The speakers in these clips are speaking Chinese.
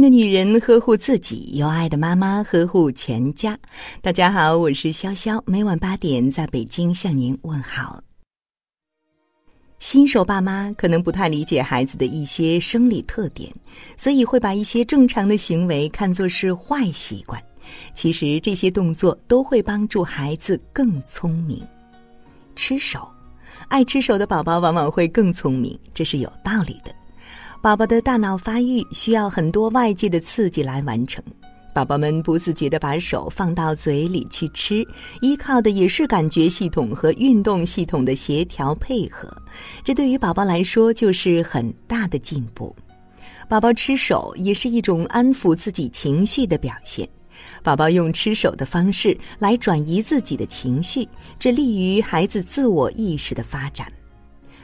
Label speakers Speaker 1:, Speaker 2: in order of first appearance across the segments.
Speaker 1: 的女人呵护自己，有爱的妈妈呵护全家。大家好，我是潇潇，每晚八点在北京向您问好。新手爸妈可能不太理解孩子的一些生理特点，所以会把一些正常的行为看作是坏习惯。其实这些动作都会帮助孩子更聪明。吃手，爱吃手的宝宝往往会更聪明，这是有道理的。宝宝的大脑发育需要很多外界的刺激来完成，宝宝们不自觉地把手放到嘴里去吃，依靠的也是感觉系统和运动系统的协调配合，这对于宝宝来说就是很大的进步。宝宝吃手也是一种安抚自己情绪的表现，宝宝用吃手的方式来转移自己的情绪，这利于孩子自我意识的发展。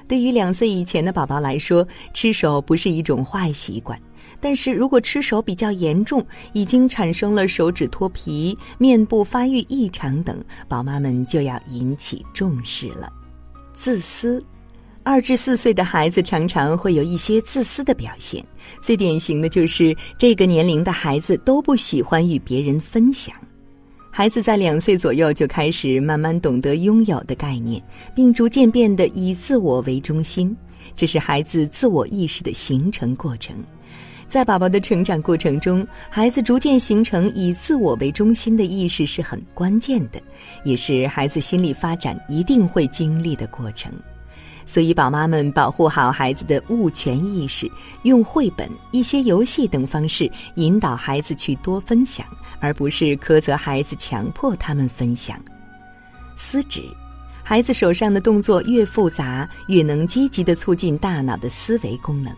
Speaker 1: 对于两岁以前的宝宝来说，吃手不是一种坏习惯。但是如果吃手比较严重，已经产生了手指脱皮、面部发育异常等，宝妈们就要引起重视了。自私，二至四岁的孩子常常会有一些自私的表现，最典型的就是这个年龄的孩子都不喜欢与别人分享。孩子在两岁左右就开始慢慢懂得拥有的概念，并逐渐变得以自我为中心，这是孩子自我意识的形成过程。在宝宝的成长过程中，孩子逐渐形成以自我为中心的意识是很关键的，也是孩子心理发展一定会经历的过程。所以，宝妈们保护好孩子的物权意识，用绘本、一些游戏等方式引导孩子去多分享，而不是苛责孩子、强迫他们分享。撕纸，孩子手上的动作越复杂，越能积极的促进大脑的思维功能。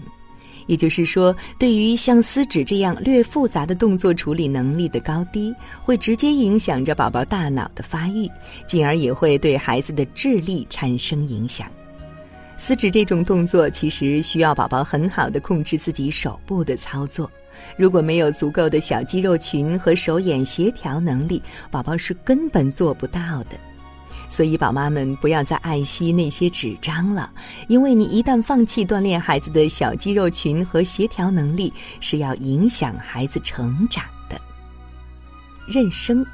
Speaker 1: 也就是说，对于像撕纸这样略复杂的动作处理能力的高低，会直接影响着宝宝大脑的发育，进而也会对孩子的智力产生影响。撕纸这种动作其实需要宝宝很好的控制自己手部的操作，如果没有足够的小肌肉群和手眼协调能力，宝宝是根本做不到的。所以，宝妈们不要再爱惜那些纸张了，因为你一旦放弃锻炼孩子的小肌肉群和协调能力，是要影响孩子成长的。认生。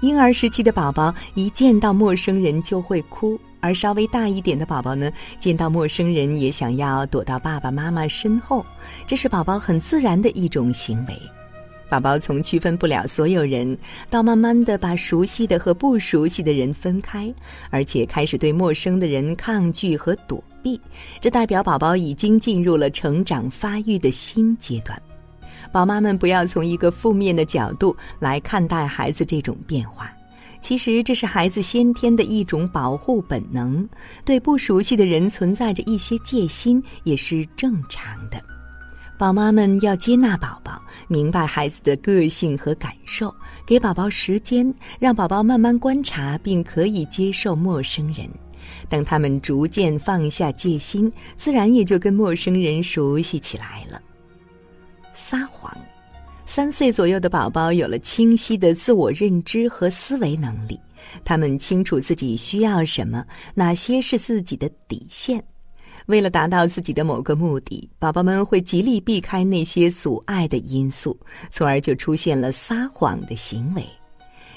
Speaker 1: 婴儿时期的宝宝一见到陌生人就会哭，而稍微大一点的宝宝呢，见到陌生人也想要躲到爸爸妈妈身后，这是宝宝很自然的一种行为。宝宝从区分不了所有人，到慢慢的把熟悉的和不熟悉的人分开，而且开始对陌生的人抗拒和躲避，这代表宝宝已经进入了成长发育的新阶段。宝妈们不要从一个负面的角度来看待孩子这种变化，其实这是孩子先天的一种保护本能，对不熟悉的人存在着一些戒心也是正常的。宝妈们要接纳宝宝，明白孩子的个性和感受，给宝宝时间，让宝宝慢慢观察并可以接受陌生人。等他们逐渐放下戒心，自然也就跟陌生人熟悉起来了。撒谎，三岁左右的宝宝有了清晰的自我认知和思维能力，他们清楚自己需要什么，哪些是自己的底线。为了达到自己的某个目的，宝宝们会极力避开那些阻碍的因素，从而就出现了撒谎的行为。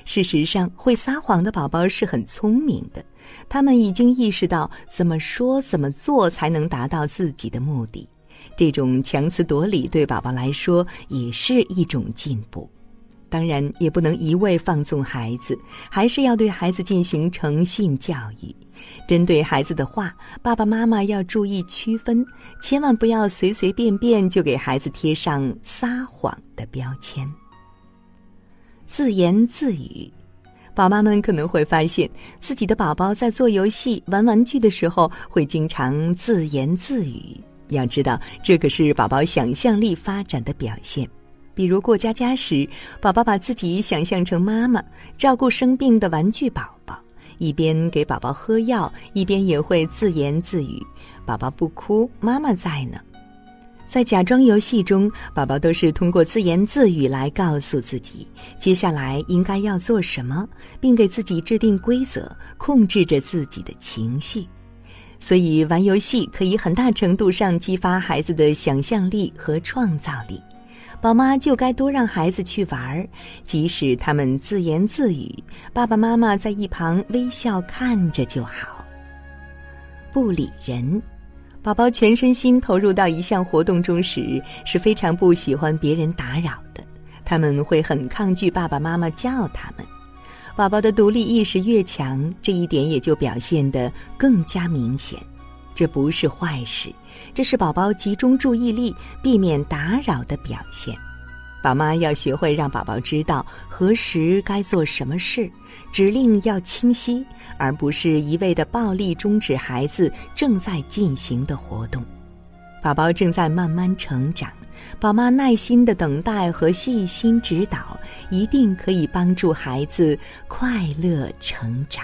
Speaker 1: 事实上，会撒谎的宝宝是很聪明的，他们已经意识到怎么说、怎么做才能达到自己的目的。这种强词夺理对宝宝来说也是一种进步，当然也不能一味放纵孩子，还是要对孩子进行诚信教育。针对孩子的话，爸爸妈妈要注意区分，千万不要随随便便就给孩子贴上撒谎的标签。自言自语，宝妈们可能会发现自己的宝宝在做游戏、玩玩具的时候，会经常自言自语。要知道，这可是宝宝想象力发展的表现。比如过家家时，宝宝把自己想象成妈妈，照顾生病的玩具宝宝，一边给宝宝喝药，一边也会自言自语：“宝宝不哭，妈妈在呢。”在假装游戏中，宝宝都是通过自言自语来告诉自己接下来应该要做什么，并给自己制定规则，控制着自己的情绪。所以，玩游戏可以很大程度上激发孩子的想象力和创造力。宝妈就该多让孩子去玩儿，即使他们自言自语，爸爸妈妈在一旁微笑看着就好。不理人，宝宝全身心投入到一项活动中时，是非常不喜欢别人打扰的。他们会很抗拒爸爸妈妈叫他们。宝宝的独立意识越强，这一点也就表现得更加明显。这不是坏事，这是宝宝集中注意力、避免打扰的表现。宝妈要学会让宝宝知道何时该做什么事，指令要清晰，而不是一味的暴力终止孩子正在进行的活动。宝宝正在慢慢成长，宝妈耐心的等待和细心指导，一定可以帮助孩子快乐成长。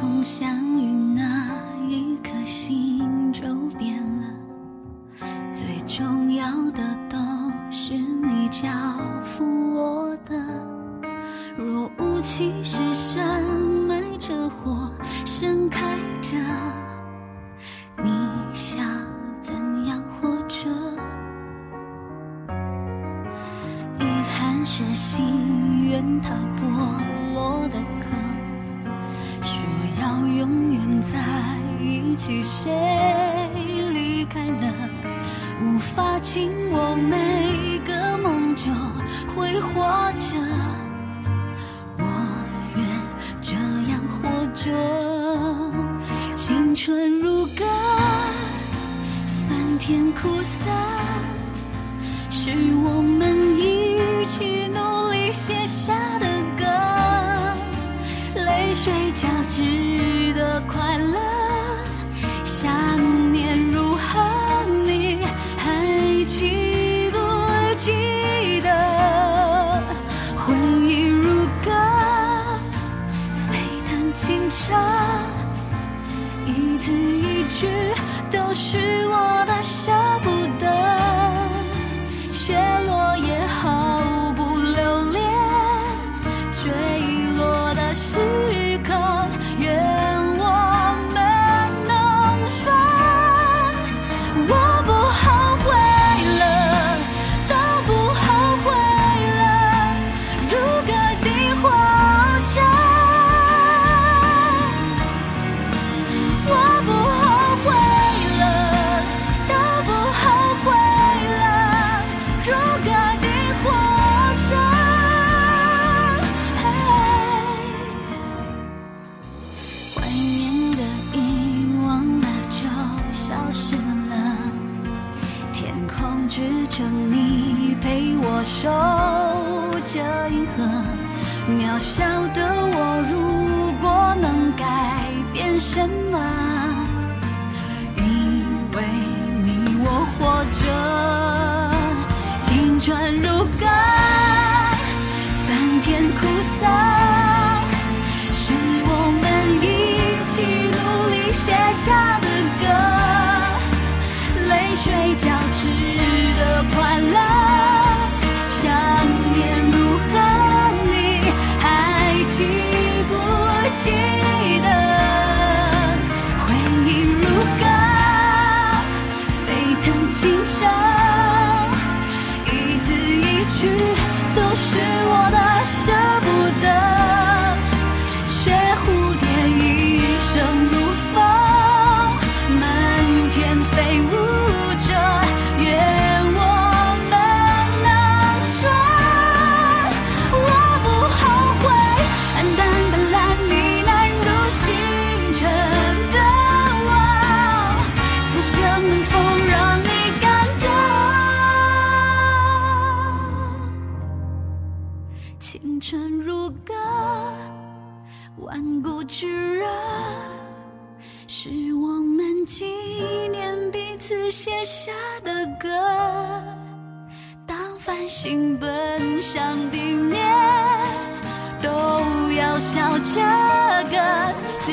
Speaker 2: 从相遇那一刻，心就变了。最重要的都是你交付我的。若无其事深埋着或盛开着，你想怎样活着？遗憾是心愿它剥落的壳。要永远在一起，谁离开了，无法紧握每个梦就会活着。我愿这样活着，青春如歌，酸甜苦涩，是我们一起努力写下的歌，泪水交织。是我守着银河，渺小的我，如果能改变什么？因为你我活着，青春如歌，酸甜苦涩，是我们一起努力写下的歌，泪水交织的快乐。记得？回忆如歌，沸腾清澈，顽固炙热，是我们纪念彼此写下的歌。当。繁星奔向地面，都要笑这个自